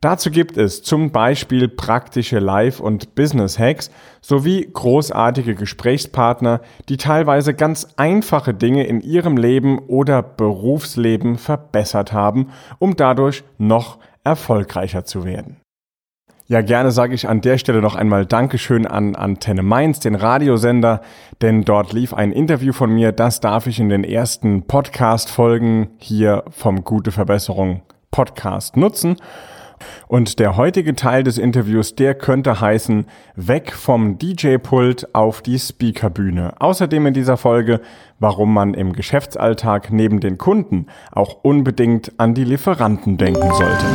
Dazu gibt es zum Beispiel praktische Live- und Business-Hacks sowie großartige Gesprächspartner, die teilweise ganz einfache Dinge in ihrem Leben oder Berufsleben verbessert haben, um dadurch noch erfolgreicher zu werden. Ja, gerne sage ich an der Stelle noch einmal Dankeschön an Antenne Mainz, den Radiosender, denn dort lief ein Interview von mir, das darf ich in den ersten Podcast-Folgen hier vom Gute Verbesserung Podcast nutzen. Und der heutige Teil des Interviews, der könnte heißen, weg vom DJ-Pult auf die Speakerbühne. Außerdem in dieser Folge, warum man im Geschäftsalltag neben den Kunden auch unbedingt an die Lieferanten denken sollte.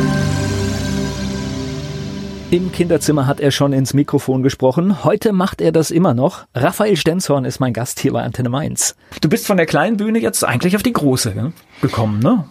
Im Kinderzimmer hat er schon ins Mikrofon gesprochen. Heute macht er das immer noch. Raphael Stenzhorn ist mein Gast hier bei Antenne Mainz. Du bist von der kleinen Bühne jetzt eigentlich auf die große gekommen, ne?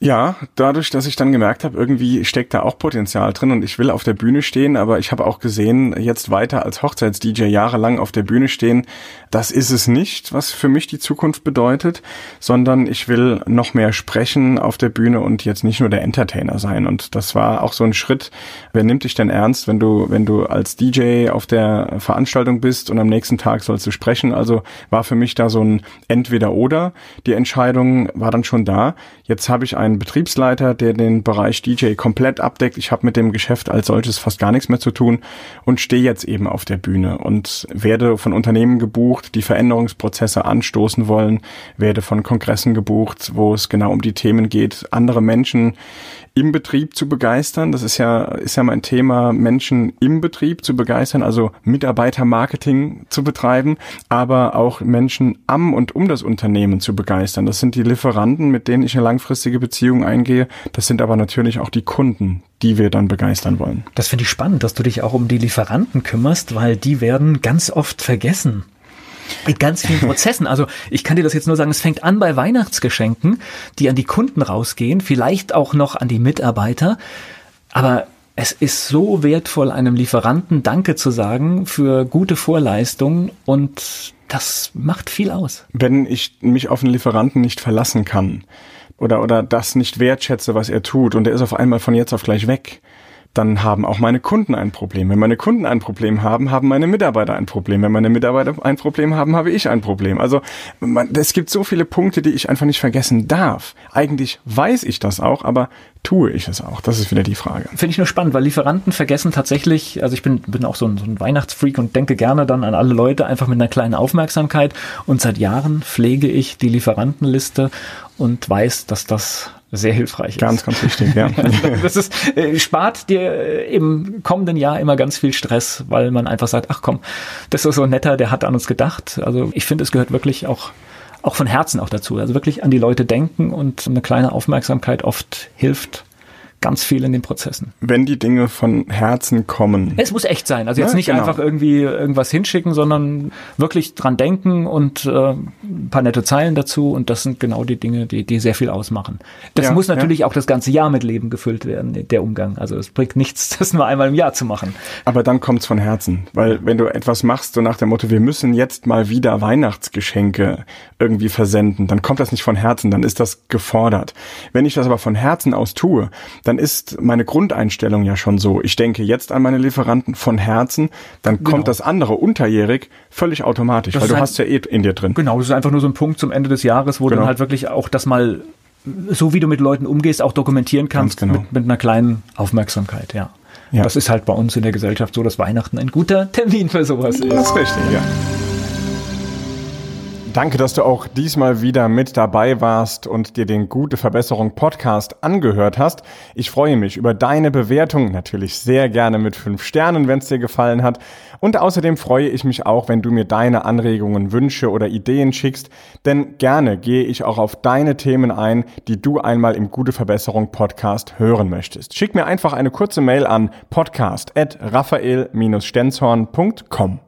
Ja, dadurch, dass ich dann gemerkt habe, irgendwie steckt da auch Potenzial drin und ich will auf der Bühne stehen, aber ich habe auch gesehen, jetzt weiter als Hochzeits-DJ jahrelang auf der Bühne stehen, das ist es nicht, was für mich die Zukunft bedeutet, sondern ich will noch mehr sprechen auf der Bühne und jetzt nicht nur der Entertainer sein. Und das war auch so ein Schritt. Wer nimmt dich denn ernst, wenn du, wenn du als DJ auf der Veranstaltung bist und am nächsten Tag sollst du sprechen? Also war für mich da so ein Entweder-Oder. Die Entscheidung war dann schon da. Jetzt habe ich ein einen Betriebsleiter, der den Bereich DJ komplett abdeckt. Ich habe mit dem Geschäft als solches fast gar nichts mehr zu tun und stehe jetzt eben auf der Bühne und werde von Unternehmen gebucht, die Veränderungsprozesse anstoßen wollen, werde von Kongressen gebucht, wo es genau um die Themen geht, andere Menschen im Betrieb zu begeistern. Das ist ja, ist ja mein Thema, Menschen im Betrieb zu begeistern, also Mitarbeitermarketing zu betreiben, aber auch Menschen am und um das Unternehmen zu begeistern. Das sind die Lieferanten, mit denen ich eine langfristige Beziehung eingehe. Das sind aber natürlich auch die Kunden, die wir dann begeistern wollen. Das finde ich spannend, dass du dich auch um die Lieferanten kümmerst, weil die werden ganz oft vergessen in ganz vielen Prozessen. Also ich kann dir das jetzt nur sagen, es fängt an bei Weihnachtsgeschenken, die an die Kunden rausgehen, vielleicht auch noch an die Mitarbeiter. Aber es ist so wertvoll, einem Lieferanten Danke zu sagen für gute Vorleistungen und das macht viel aus. Wenn ich mich auf einen Lieferanten nicht verlassen kann oder, oder das nicht wertschätze, was er tut und er ist auf einmal von jetzt auf gleich weg, dann haben auch meine Kunden ein Problem. Wenn meine Kunden ein Problem haben, haben meine Mitarbeiter ein Problem. Wenn meine Mitarbeiter ein Problem haben, habe ich ein Problem. Also man, es gibt so viele Punkte, die ich einfach nicht vergessen darf. Eigentlich weiß ich das auch, aber tue ich es auch? Das ist wieder die Frage. Finde ich nur spannend, weil Lieferanten vergessen tatsächlich, also ich bin, bin auch so ein, so ein Weihnachtsfreak und denke gerne dann an alle Leute einfach mit einer kleinen Aufmerksamkeit. Und seit Jahren pflege ich die Lieferantenliste und weiß, dass das sehr hilfreich ist. Ganz, ganz wichtig, ja. das ist, äh, spart dir äh, im kommenden Jahr immer ganz viel Stress, weil man einfach sagt, ach komm, das ist so netter, der hat an uns gedacht. Also ich finde, es gehört wirklich auch auch von Herzen auch dazu. Also wirklich an die Leute denken und eine kleine Aufmerksamkeit oft hilft, ganz viel in den Prozessen. Wenn die Dinge von Herzen kommen. Es muss echt sein. Also jetzt ja, nicht genau. einfach irgendwie irgendwas hinschicken, sondern wirklich dran denken und äh, ein paar nette Zeilen dazu. Und das sind genau die Dinge, die, die sehr viel ausmachen. Das ja, muss natürlich ja. auch das ganze Jahr mit Leben gefüllt werden, der Umgang. Also es bringt nichts, das nur einmal im Jahr zu machen. Aber dann kommt's von Herzen. Weil wenn du etwas machst, so nach dem Motto, wir müssen jetzt mal wieder Weihnachtsgeschenke irgendwie versenden, dann kommt das nicht von Herzen, dann ist das gefordert. Wenn ich das aber von Herzen aus tue, dann ist meine Grundeinstellung ja schon so. Ich denke jetzt an meine Lieferanten von Herzen, dann genau. kommt das andere unterjährig völlig automatisch, das weil du ein, hast ja eh in dir drin. Genau, das ist einfach nur so ein Punkt zum Ende des Jahres, wo genau. dann halt wirklich auch das mal so wie du mit Leuten umgehst, auch dokumentieren kannst genau. mit, mit einer kleinen Aufmerksamkeit, ja. ja. Das ist halt bei uns in der Gesellschaft so, dass Weihnachten ein guter Termin für sowas ist. Das ist richtig, ja. Danke, dass du auch diesmal wieder mit dabei warst und dir den Gute Verbesserung Podcast angehört hast. Ich freue mich über deine Bewertung, natürlich sehr gerne mit fünf Sternen, wenn es dir gefallen hat. Und außerdem freue ich mich auch, wenn du mir deine Anregungen, Wünsche oder Ideen schickst, denn gerne gehe ich auch auf deine Themen ein, die du einmal im Gute Verbesserung Podcast hören möchtest. Schick mir einfach eine kurze Mail an podcast@raphael-stenzhorn.com.